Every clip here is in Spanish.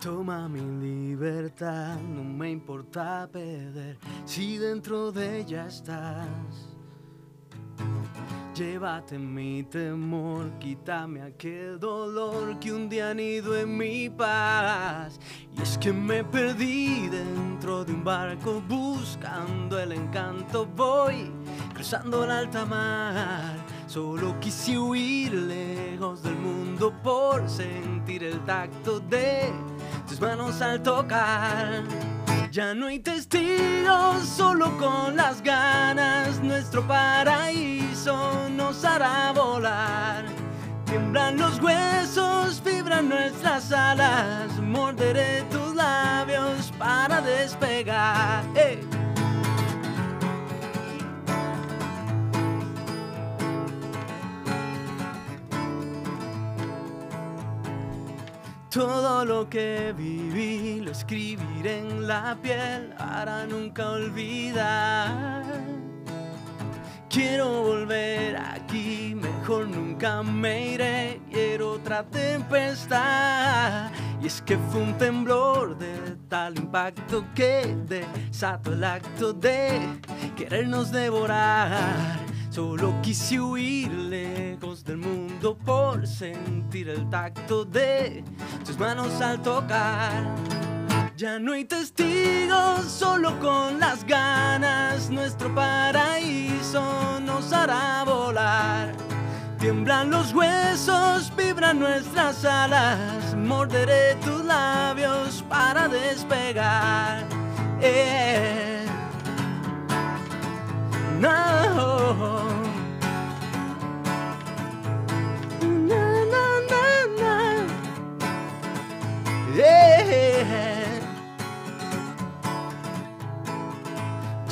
Toma mi libertad, no me importa perder si dentro de ella estás. Llévate mi temor, quítame aquel dolor que un día nido en mi paz. Y es que me perdí dentro de un barco buscando el encanto. Voy cruzando la alta mar, solo quise huir lejos del mundo por sentir el tacto de tus manos al tocar. Ya no hay testigos, solo con las ganas nuestro paraíso nos hará volar. Tiemblan los huesos, vibran nuestras alas, morderé tus labios para despegar. Todo lo que viví lo escribiré en la piel para nunca olvidar. Quiero volver aquí, mejor nunca me iré. Quiero otra tempestad. Y es que fue un temblor de tal impacto que desató el acto de querernos devorar. Solo quise huir lejos del mundo por sentir el tacto de tus manos al tocar. Ya no hay testigos, solo con las ganas nuestro paraíso nos hará volar. Tiemblan los huesos, vibran nuestras alas, morderé tus labios para despegar. Eh.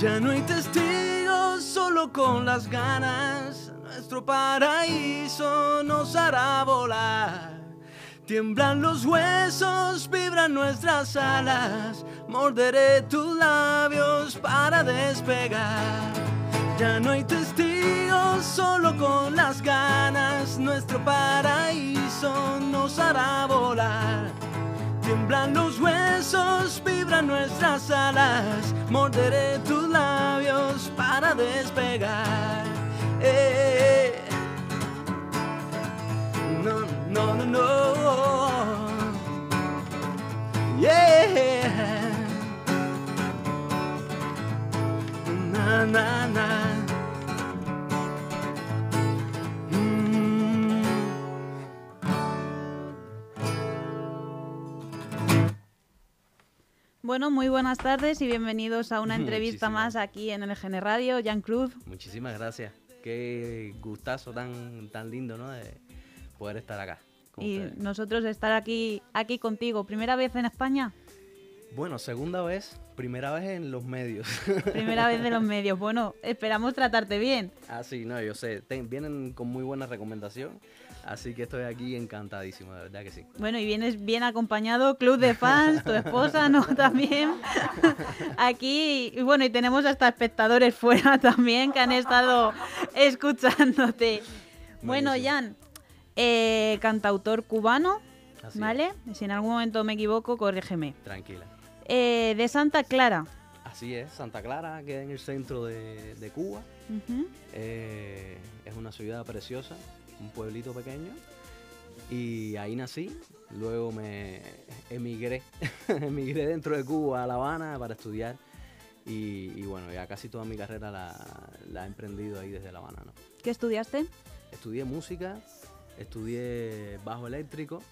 Ya no hay testigos, solo con las ganas. Nuestro paraíso nos hará volar. Tiemblan los huesos, vibran nuestras alas. Morderé tus labios para despegar. Ya no hay testigos, solo con las ganas. Nuestro paraíso nos hará volar. Tiemblan los huesos, vibran nuestras alas. Morderé tus labios para despegar. Eh, no, no, no, no. Yeah. Na, na, na. Bueno, muy buenas tardes y bienvenidos a una entrevista Muchísimas. más aquí en LGN Radio, Jan Cruz. Muchísimas gracias. Qué gustazo tan, tan lindo, ¿no? De poder estar acá. con Y ustedes. nosotros estar aquí, aquí contigo. ¿Primera vez en España? Bueno, segunda vez, primera vez en los medios. Primera vez de los medios. Bueno, esperamos tratarte bien. ah, sí, no, yo sé. Ten- vienen con muy buena recomendación. Así que estoy aquí encantadísimo, de verdad que sí. Bueno, y vienes bien acompañado, club de fans, tu esposa, ¿no? También. Aquí, y bueno, y tenemos hasta espectadores fuera también que han estado escuchándote. Bueno, Buenísimo. Jan, eh, cantautor cubano, Así ¿vale? Si en algún momento me equivoco, corrígeme. tranquila. Eh, de Santa Clara. Así es, Santa Clara queda en el centro de, de Cuba. Eh, es una ciudad preciosa, un pueblito pequeño. Y ahí nací. Luego me emigré, emigré dentro de Cuba a La Habana para estudiar. Y, y bueno, ya casi toda mi carrera la, la he emprendido ahí desde La Habana. ¿no? ¿Qué estudiaste? Estudié música, estudié bajo eléctrico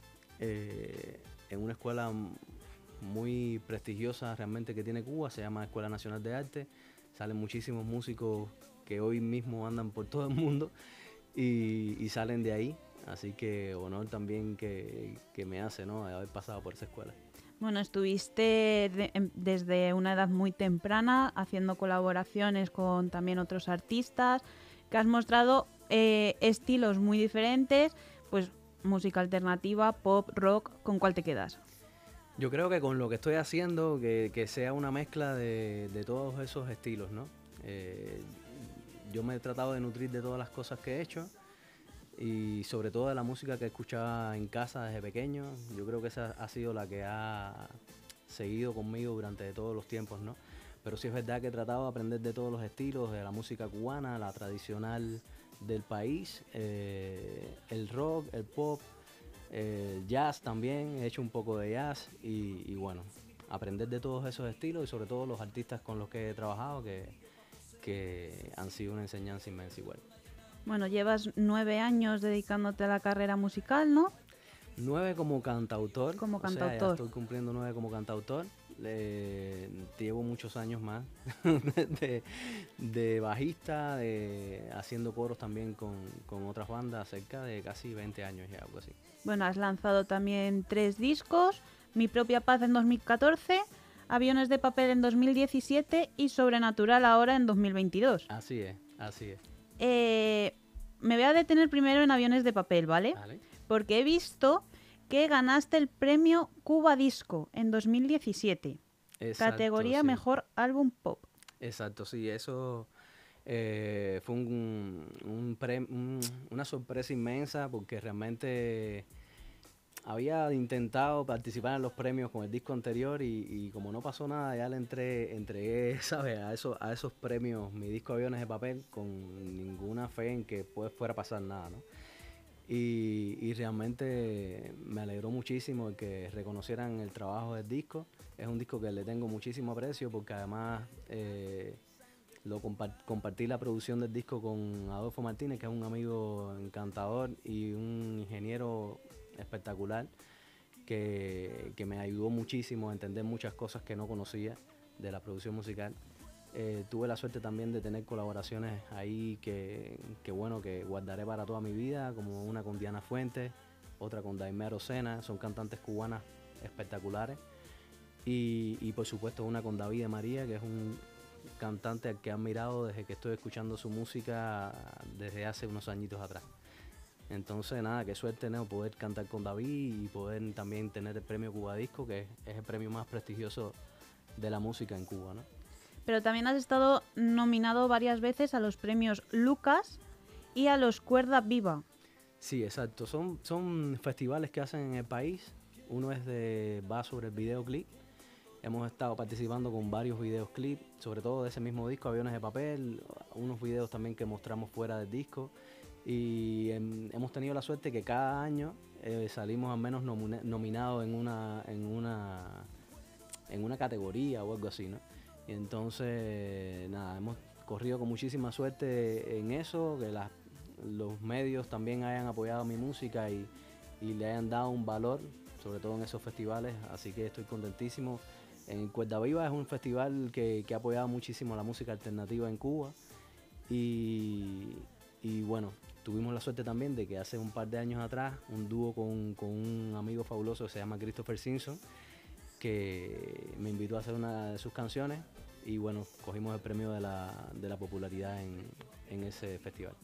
eh, en una escuela muy prestigiosa realmente que tiene Cuba, se llama Escuela Nacional de Arte. Salen muchísimos músicos que hoy mismo andan por todo el mundo y, y salen de ahí. Así que honor también que, que me hace, ¿no? De haber pasado por esa escuela. Bueno, estuviste de- em- desde una edad muy temprana haciendo colaboraciones con también otros artistas, que has mostrado eh, estilos muy diferentes, pues música alternativa, pop, rock, ¿con cuál te quedas? Yo creo que con lo que estoy haciendo, que, que sea una mezcla de, de todos esos estilos, ¿no? Eh, yo me he tratado de nutrir de todas las cosas que he hecho. y sobre todo de la música que escuchaba en casa desde pequeño. Yo creo que esa ha sido la que ha seguido conmigo durante todos los tiempos, ¿no? Pero sí es verdad que he tratado de aprender de todos los estilos, de la música cubana, la tradicional del país, eh, el rock, el pop, el jazz también, he hecho un poco de jazz y, bueno, aprender de todos esos estilos y sobre todo los artistas con los que he trabajado que, que han sido una enseñanza inmensa igual. Bueno, llevas nueve años dedicándote a la carrera musical, ¿no? Nueve como cantautor. Como cantautor. estoy cumpliendo nueve como cantautor. llevo muchos años más de, bajista, de haciendo coros también con, con, otras bandas, cerca de casi 20 años ya, algo así. Bueno, has lanzado también tres discos, Mi propia paz en 2014, Aviones de papel en 2017 y Sobrenatural ahora en 2022. Así es, así es. Eh, me voy a detener primero en Aviones de papel, ¿vale? Vale. Porque he visto que ganaste el premio Cuba Disco en 2017. categoría Mejor Álbum Pop. Exacto, sí, eso eh, fue una sorpresa inmensa porque realmente había intentado participar en los premios con el disco anterior y, como no pasó nada, ya le entregué, ¿sabes? A, eso, a esos premios mi disco Aviones de Papel con ninguna fe en que pues, fuera a pasar nada, ¿no? Y, realmente me alegró muchísimo que reconocieran el trabajo del disco. Es un disco que le tengo muchísimo aprecio porque además eh, lo compartí la producción del disco con Adolfo Martínez, que es un amigo encantador y un ingeniero espectacular que, me ayudó muchísimo a entender muchas cosas que no conocía de la producción musical. Eh, tuve la suerte también de tener colaboraciones ahí que, bueno, que guardaré para toda mi vida, como una con Diana Fuentes, otra con Daimero Sena, son cantantes cubanas espectaculares. Y, y, por supuesto una con David de María, que es un, cantante al que he admirado desde que estoy escuchando su música desde hace unos añitos atrás. Entonces, nada, qué suerte ¿no? poder cantar con David y poder también tener el premio Cuba Disco, que es el premio más prestigioso de la música en Cuba. ¿no? Pero también has estado nominado varias veces a los premios Lucas y a los Cuerda Viva. Sí, exacto. Son, son festivales que hacen en el país. Uno es de va sobre el videoclip Hemos estado participando con varios videoclips, sobre todo de ese mismo disco, Aviones de Papel, unos videos también que mostramos fuera del disco. Y hemos tenido la suerte que cada año eh, salimos al menos nominados en una, en, una, en una categoría o algo así, ¿no? Entonces, nada, hemos corrido con muchísima suerte en eso, que los medios también hayan apoyado mi música y, y le hayan dado un valor, sobre todo en esos festivales, así que estoy contentísimo. En Cuerda Viva es un festival que, ha apoyado muchísimo la música alternativa en Cuba y, bueno, tuvimos la suerte también de que hace un par de años atrás un dúo con, un amigo fabuloso que se llama Christopher Simpson que me invitó a hacer una de sus canciones y bueno, cogimos el premio de la, popularidad en ese festival.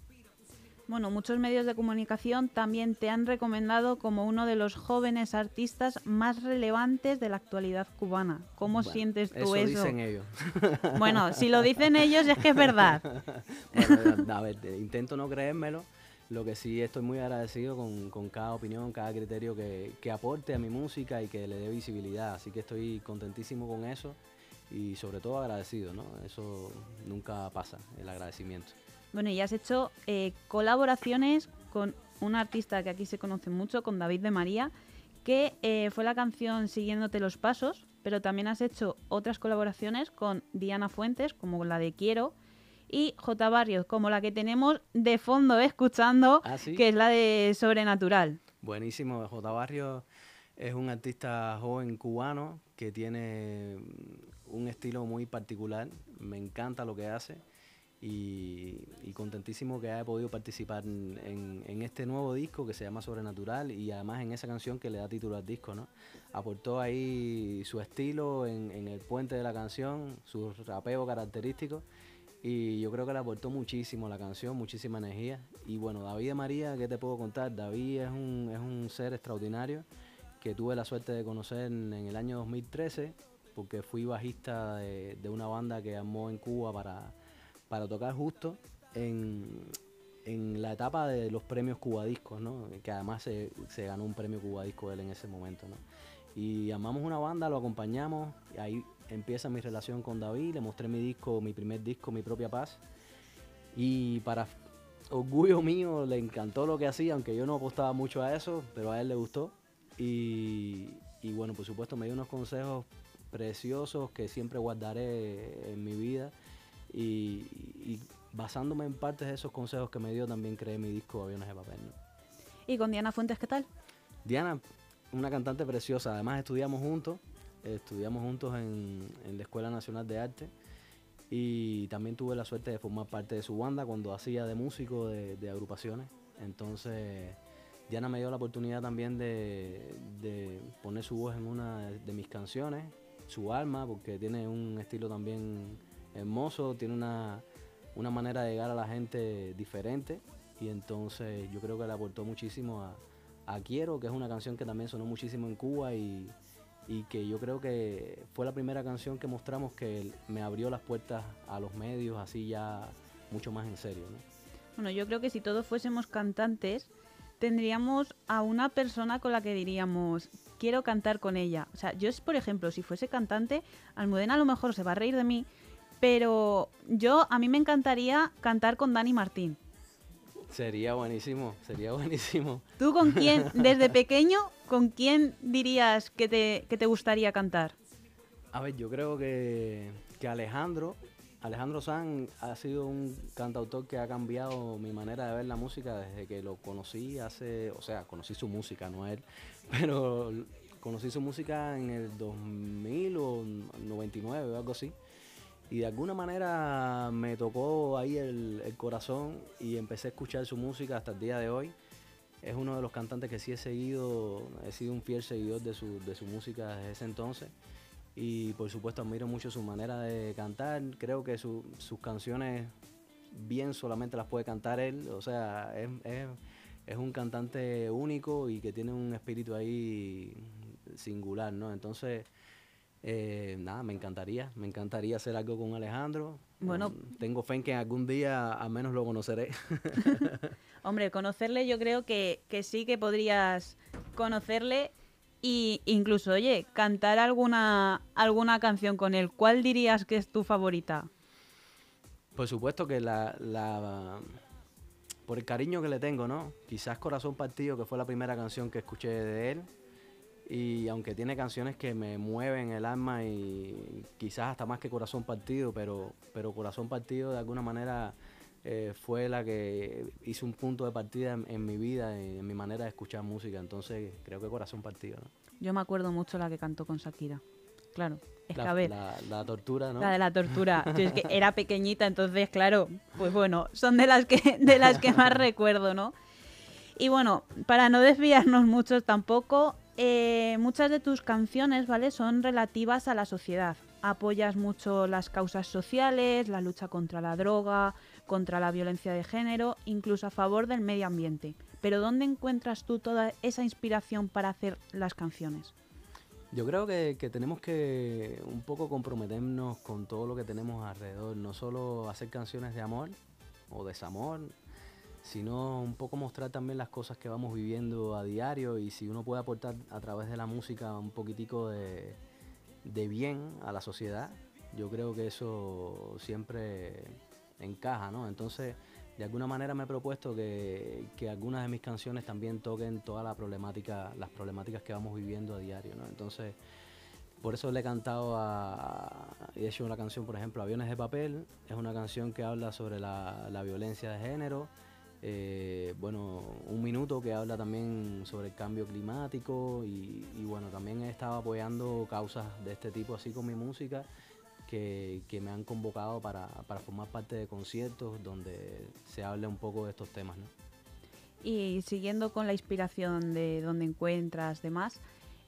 Bueno, muchos medios de comunicación también te han recomendado como uno de los jóvenes artistas más relevantes de la actualidad cubana. ¿Cómo sientes tú eso? Eso dicen ellos. Bueno, si lo dicen ellos es que es verdad. a ver, intento no creérmelo. Lo que sí estoy muy agradecido con, cada opinión, cada criterio que, que aporte a mi música y que le dé visibilidad. Así que estoy contentísimo con eso y sobre todo agradecido, ¿no? Eso nunca pasa, el agradecimiento. Bueno, y has hecho eh, colaboraciones con un artista que aquí se conoce mucho, con David de María, que eh, fue la canción Siguiéndote los Pasos, pero también has hecho otras colaboraciones con Diana Fuentes, como la de Quiero, y J. Barrios, como la que tenemos de fondo escuchando, ¿Ah, que es la de Sobrenatural. Buenísimo, J. Barrios es un artista joven cubano que tiene un estilo muy particular, me encanta lo que hace y, contentísimo que haya podido participar en, este nuevo disco que se llama Sobrenatural y además en esa canción que le da título al disco, ¿no? Aportó ahí su estilo en, el puente de la canción, su rapeo característico y yo creo que le aportó muchísimo la canción, muchísima energía. Y bueno, David María, ¿qué te puedo contar? David es un, es un ser extraordinario que tuve la suerte de conocer en, el año 2013 porque fui bajista de, de una banda que armó en Cuba para para tocar justo en, en la etapa de los premios Cubadiscos, ¿no? Que además se, se ganó un premio Cubadisco él en ese momento, ¿no? Y llamamos una banda, lo acompañamos, y ahí empieza mi relación con David, le mostré mi disco, mi primer disco, Mi Propia Paz. Y para orgullo mío, le encantó lo que hacía, aunque yo no apostaba mucho a eso, pero a él le gustó. Y, y bueno, por supuesto me dio unos consejos preciosos que siempre guardaré en mi vida. Y, y basándome en partes de esos consejos que me dio, también creé mi disco Aviones de Papel. ¿no? ¿Y con Diana Fuentes qué tal? Diana, una cantante preciosa. Además estudiamos juntos, estudiamos juntos en, en, la Escuela Nacional de Arte y también tuve la suerte de formar parte de su banda cuando hacía de músico de, de agrupaciones. Entonces Diana me dio la oportunidad también de, de, poner su voz en una de mis canciones, su alma, porque tiene un estilo también hermoso, tiene una, una manera de llegar a la gente diferente y entonces yo creo que le aportó muchísimo a a Quiero, que es una canción que también sonó muchísimo en Cuba y, y, que yo creo que fue la primera canción que mostramos que me abrió las puertas a los medios así ya mucho más en serio. ¿no? Bueno, yo creo que si todos fuésemos cantantes, tendríamos a una persona con la que diríamos, quiero cantar con ella. O sea, yo, por ejemplo, si fuese cantante, Almudena a lo mejor se va a reír de mí, pero yo, a mí me encantaría cantar con Dani Martín. Sería buenísimo, sería buenísimo. ¿Tú con quién, desde pequeño, con quién dirías que te, que te gustaría cantar? A ver, yo creo que, que Alejandro, Alejandro San ha sido un cantautor que ha cambiado mi manera de ver la música desde que lo conocí hace, o sea, conocí su música, no él, pero conocí su música en el 2000 o 99 o algo así y de alguna manera me tocó ahí el, corazón y empecé a escuchar su música hasta el día de hoy. Es uno de los cantantes que sí he seguido, he sido un fiel seguidor de su, de su música desde ese entonces y por supuesto admiro mucho su manera de cantar. Creo que su, sus canciones bien solamente las puede cantar él, o sea, es, es un cantante único y que tiene un espíritu ahí singular, ¿no? Entonces eh, nada, me encantaría, me encantaría hacer algo con Alejandro. Bueno, um, tengo fe en que algún día al menos lo conoceré. Hombre, conocerle yo creo que, que sí que podrías conocerle y incluso, oye, cantar alguna, alguna canción con él. ¿Cuál dirías que es tu favorita? Por supuesto que la, la, por el cariño que le tengo, ¿no? Quizás Corazón Partido, que fue la primera canción que escuché de él y aunque tiene canciones que me mueven el alma y quizás hasta más que Corazón Partido, pero, pero Corazón Partido de alguna manera eh, fue la que hizo un punto de partida en, en, mi vida, en mi manera de escuchar música, entonces creo que Corazón Partido. ¿no? Yo me acuerdo mucho la que cantó con Shakira, claro. Es la, que a ver, la, la, tortura, ¿no? La de la tortura. Yo es que era pequeñita, entonces, claro, pues bueno, son de las que, de las que más recuerdo, ¿no? Y bueno, para no desviarnos mucho tampoco, eh, muchas de tus canciones, ¿vale? Son relativas a la sociedad. Apoyas mucho las causas sociales, la lucha contra la droga, contra la violencia de género, incluso a favor del medio ambiente. Pero ¿dónde encuentras tú toda esa inspiración para hacer las canciones? Yo creo que, que, tenemos que un poco comprometernos con todo lo que tenemos alrededor, no solo hacer canciones de amor o desamor, sino un poco mostrar también las cosas que vamos viviendo a diario y si uno puede aportar a través de la música un poquitico de, de bien a la sociedad, yo creo que eso siempre encaja, ¿no? Entonces, de alguna manera me he propuesto que, que, algunas de mis canciones también toquen toda la problemática, las problemáticas que vamos viviendo a diario, ¿no? Entonces, por eso le he cantado a, he hecho una canción, por ejemplo, Aviones de Papel, es una canción que habla sobre la, la violencia de género, eh, bueno, un minuto que habla también sobre el cambio climático y, y, bueno, también he estado apoyando causas de este tipo así con mi música que, que me han convocado para, para, formar parte de conciertos donde se hable un poco de estos temas. ¿no? Y siguiendo con la inspiración de donde encuentras, demás,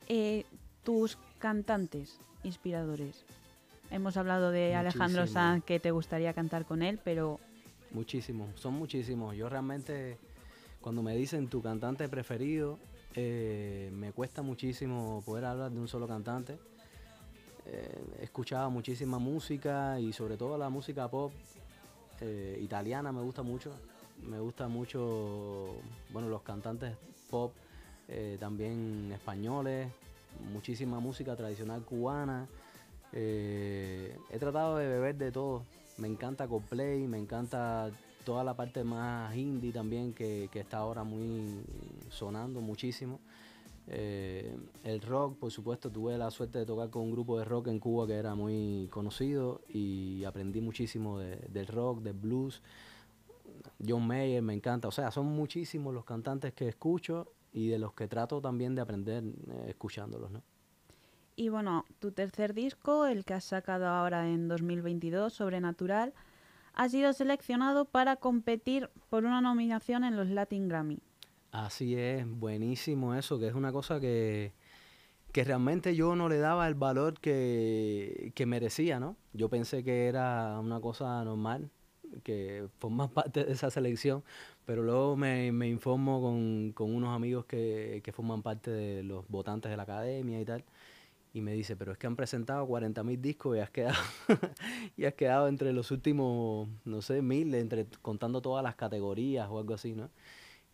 eh, tus cantantes inspiradores. Hemos hablado de Muchísimo. Alejandro Sanz, que te gustaría cantar con él, pero Muchísimos, son muchísimos. Yo realmente, cuando me dicen tu cantante preferido, eh, me cuesta muchísimo poder hablar de un solo cantante. Eh, he escuchado muchísima música y sobre todo la música pop eh, italiana me gusta mucho. me gusta mucho, bueno, los cantantes pop, eh, también españoles, muchísima música tradicional cubana. He tratado de beber de todo. Me encanta Coldplay, me encanta toda la parte más indie también que, está ahora muy sonando muchísimo. Eh, el rock, por supuesto, tuve la suerte de tocar con un grupo de rock en Cuba que era muy conocido y aprendí muchísimo del rock, del blues. John Mayer me encanta, o sea, son muchísimos los cantantes que escucho y de los que trato también de aprender eh, escuchándolos, ¿no? Y bueno, tu tercer disco, el que has sacado ahora en 2022, Sobrenatural, ha sido seleccionado para competir por una nominación en los Latin Grammy. Así es, buenísimo eso, que es una cosa que, que realmente yo no le daba el valor que, que, merecía, ¿no? Yo pensé que era una cosa normal, que forma parte de esa selección, pero luego me, me informo con, con, unos amigos que, que forman parte de los votantes de la academia y tal, y me dice, pero es que han presentado 40.000 discos y has quedado y has quedado entre los últimos, no sé, mil, entre contando todas las categorías o algo así, ¿no?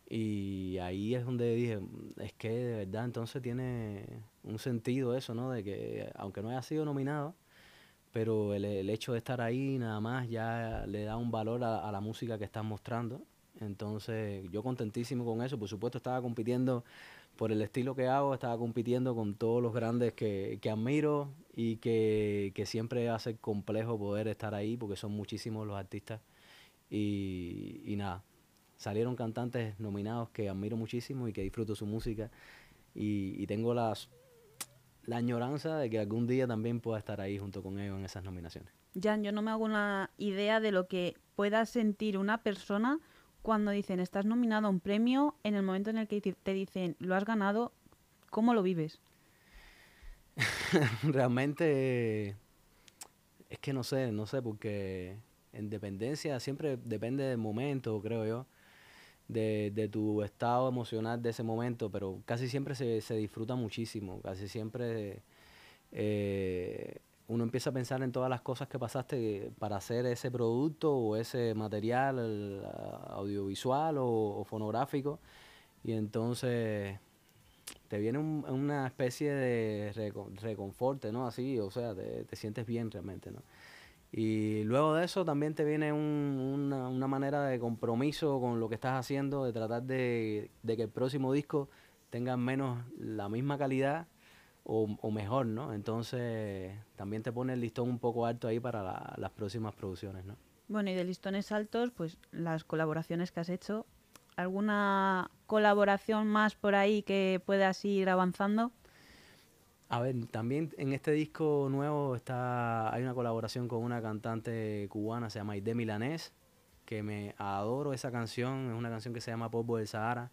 Y ahí es donde dije, es que de verdad entonces tiene un sentido eso, ¿no? De que aunque no haya sido nominado, pero el, el hecho de estar ahí nada más ya le da un valor a, a la música que están mostrando. Entonces yo contentísimo con eso, por supuesto estaba compitiendo por el estilo que hago, estaba compitiendo con todos los grandes que, que admiro y que, que, siempre hace complejo poder estar ahí porque son muchísimos los artistas. Y, y, nada, salieron cantantes nominados que admiro muchísimo y que disfruto su música. Y, y tengo las, la añoranza de que algún día también pueda estar ahí junto con ellos en esas nominaciones. Jan, yo no me hago una idea de lo que pueda sentir una persona cuando dicen estás nominado a un premio, en el momento en el que te dicen lo has ganado, ¿cómo lo vives? Realmente es que no sé, no sé, porque en dependencia siempre depende del momento, creo yo, de, tu estado emocional de ese momento, pero casi siempre se, se disfruta muchísimo, casi siempre eh, uno empieza a pensar en todas las cosas que pasaste para hacer ese producto o ese material audiovisual o, fonográfico y entonces te viene una especie de reconforte, ¿no? Así, o sea, te, sientes bien realmente, ¿no? Y luego de eso también te viene una, una, manera de compromiso con lo que estás haciendo, de tratar de, de que el próximo disco tenga menos la misma calidad, o, mejor, ¿no? Entonces también te pone el listón un poco alto ahí para las próximas producciones, ¿no? Bueno, y de listones altos, pues las colaboraciones que has hecho. ¿Alguna colaboración más por ahí que puedas ir avanzando? A ver, también en este disco nuevo está hay una colaboración con una cantante cubana, se llama Aide Milanés, que me adoro esa canción, es una canción que se llama Polvo del Sahara.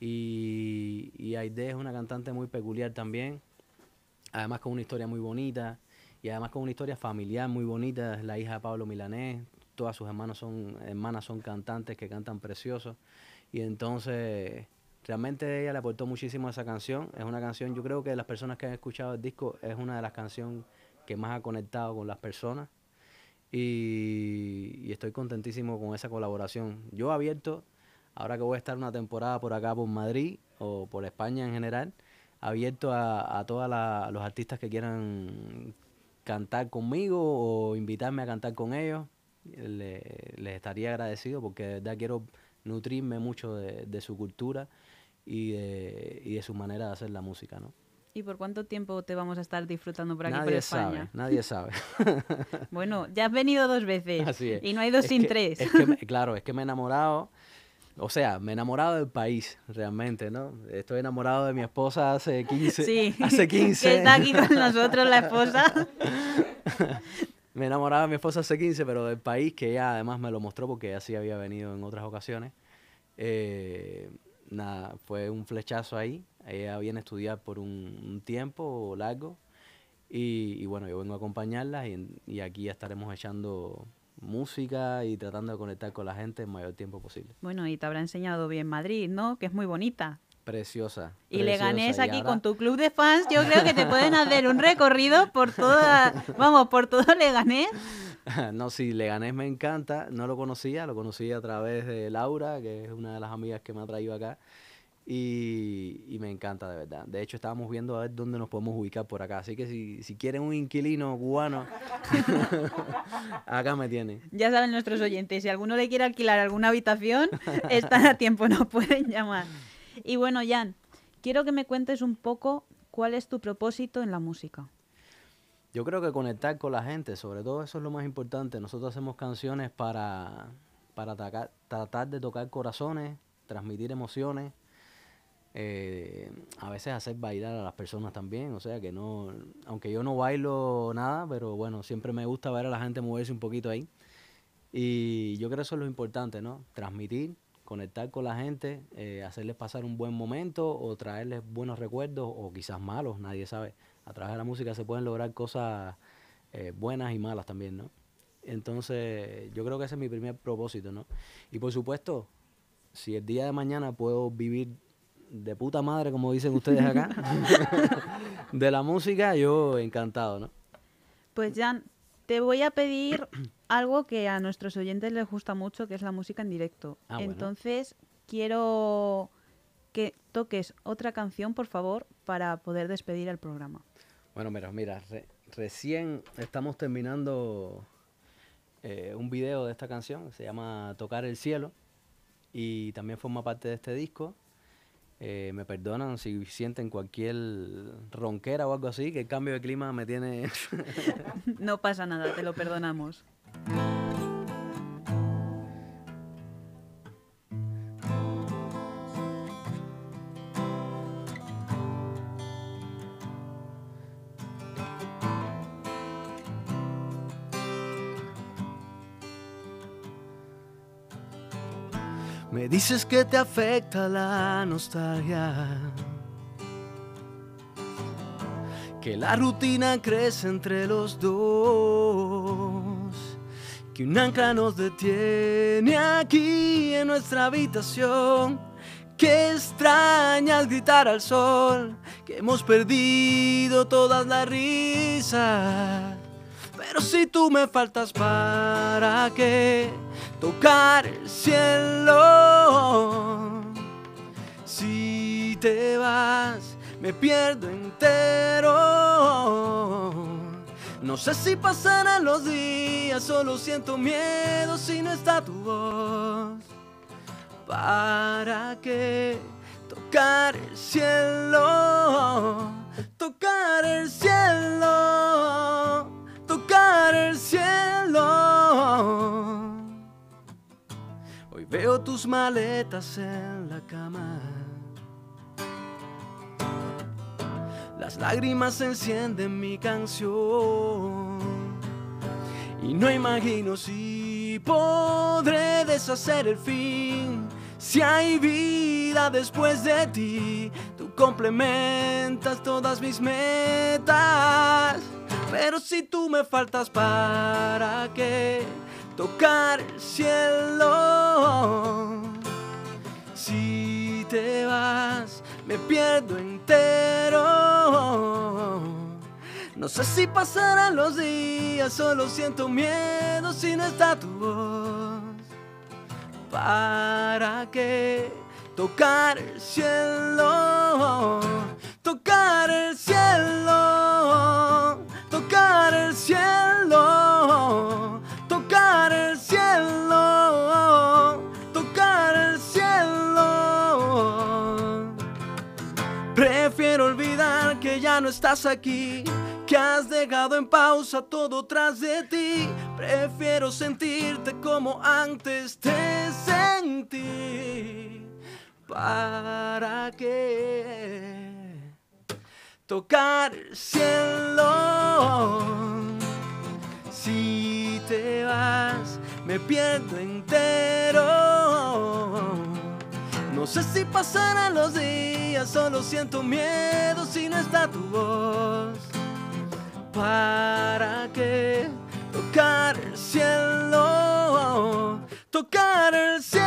Y, y Aide es una cantante muy peculiar también, además con una historia muy bonita. Y además con una historia familiar muy bonita, es la hija de Pablo Milanés, todas sus hermanos son, hermanas son cantantes que cantan precioso y entonces realmente ella le aportó muchísimo a esa canción, es una canción, yo creo que de las personas que han escuchado el disco es una de las canciones que más ha conectado con las personas. Y, y estoy contentísimo con esa colaboración. Yo abierto, ahora que voy a estar una temporada por acá por Madrid o por España en general, abierto a, a todos los artistas que quieran cantar conmigo o invitarme a cantar con ellos. Les estaría agradecido porque de verdad quiero nutrirme mucho de, su cultura y de, y de su manera de hacer la música, ¿no? ¿Y por cuánto tiempo te vamos a estar disfrutando por aquí por España? nadie sabe. bueno, ya has venido dos veces y no hay dos sin tres. claro, es que me he enamorado o sea, me he enamorado del país, realmente, ¿no? Estoy enamorado de mi esposa hace 15. Sí, hace 15. que está aquí con nosotros la esposa. me he enamorado de mi esposa hace 15, pero del país, que ella además me lo mostró porque así había venido en otras ocasiones. Eh, nada, fue un flechazo ahí. Ella viene a estudiar por un, tiempo largo. Y, bueno, yo vengo a acompañarla y, y aquí estaremos echando música y tratando de conectar con la gente el mayor tiempo posible. Bueno, y te habrá enseñado bien Madrid, ¿no? Que es muy bonita. Preciosa. Y le ganes aquí con tu club de fans, yo creo que te pueden hacer un recorrido por toda, vamos, por todo Leganés. no, sí, Leganés me encanta. No lo conocía, lo conocí a través de Laura, que es una de las amigas que me ha traído acá. Y, me encanta, de verdad. De hecho, estábamos viendo a ver dónde nos podemos ubicar por acá. Así que si, si quieren un inquilino cubano, acá me tienen. Ya saben nuestros oyentes, si alguno le quiere alquilar alguna habitación, están a tiempo, nos pueden llamar. Y bueno, Jan, quiero que me cuentes un poco cuál es tu propósito en la música. Yo creo que conectar con la gente, sobre todo eso es lo más importante. Nosotros hacemos canciones para, para tratar de tocar corazones, transmitir emociones, eh, a veces hacer bailar a las personas también. O sea que no, aunque yo no bailo nada, pero bueno, siempre me gusta ver a la gente moverse un poquito ahí. Y yo creo que eso es lo importante, ¿no? Transmitir, conectar con la gente, eh, hacerles pasar un buen momento o traerles buenos recuerdos o quizás malos, nadie sabe a través de la música se pueden lograr cosas eh, buenas y malas también, ¿no? Entonces, yo creo que ese es mi primer propósito, ¿no? Y por supuesto, si el día de mañana puedo vivir de puta madre, como dicen ustedes acá, de la música, yo encantado, ¿no? Pues Jan, te voy a pedir algo que a nuestros oyentes les gusta mucho, que es la música en directo. Ah, Entonces, quiero que toques otra canción, por favor, para poder despedir el programa. Bueno, mira, mira, recién estamos terminando eh, un video de esta canción, se llama Tocar el Cielo, y también forma parte de este disco. Eh, me perdonan si sienten cualquier ronquera o algo así, que el cambio de clima me tiene... no pasa nada, te lo perdonamos. Dices que te afecta la nostalgia, que la rutina crece entre los dos, que un ancla nos detiene aquí en nuestra habitación. Que extrañas gritar al sol, que hemos perdido todas las risas. Pero si tú me faltas, ¿para qué? Tocar el cielo. Si te vas, me pierdo entero. No sé si pasarán los días, solo siento miedo si no está tu voz. ¿Para qué tocar el cielo? Tocar el cielo, tocar el cielo. Veo tus maletas en la cama. Las lágrimas encienden mi canción. Y no imagino si podré deshacer el fin. Si hay vida después de ti, tú complementas todas mis metas. Pero si tú me faltas, ¿para qué? Tocar el cielo. Si te vas, me pierdo entero. No sé si pasarán los días, solo siento miedo si no está tu voz. ¿Para qué tocar el cielo? Estás aquí, que has dejado en pausa todo tras de ti. Prefiero sentirte como antes te sentí. ¿Para qué? Tocar el cielo si te vas, me pierdo entero. No sé si pasarán los días, solo siento miedo si no está tu voz. ¿Para qué tocar el cielo? Tocar el cielo,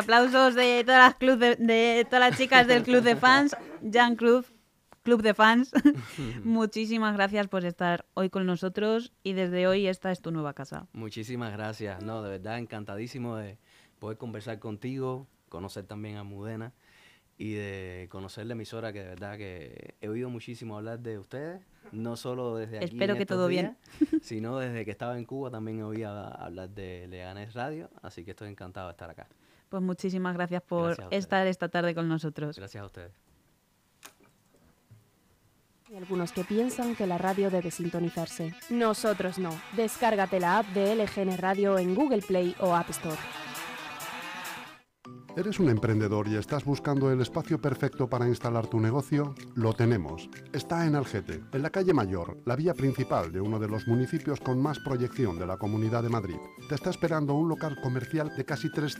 aplausos de todas las club de, de todas las chicas del club de fans, Jan Club, club de fans. Muchísimas gracias por estar hoy con nosotros y desde hoy esta es tu nueva casa. Muchísimas gracias. No, de verdad encantadísimo de poder conversar contigo, conocer también a Mudena y de conocer la emisora que de verdad que he oído muchísimo hablar de ustedes, no solo desde aquí Espero en que estos todo bien. sino desde que estaba en Cuba también oía hablar de Leganés Radio, así que estoy encantado de estar acá. Pues muchísimas gracias por Gracias estar esta tarde con nosotros. Gracias a ustedes. Hay algunos que piensan que la radio debe sintonizarse. Nosotros no. Descárgate la app de LGN Radio en Google Play o App Store. ¿Eres un emprendedor y estás buscando el espacio perfecto para instalar tu negocio? Lo tenemos. Está en Algete, en la calle Mayor, la vía principal de uno de los municipios con más proyección de la Comunidad de Madrid. Te está esperando un local comercial de casi 300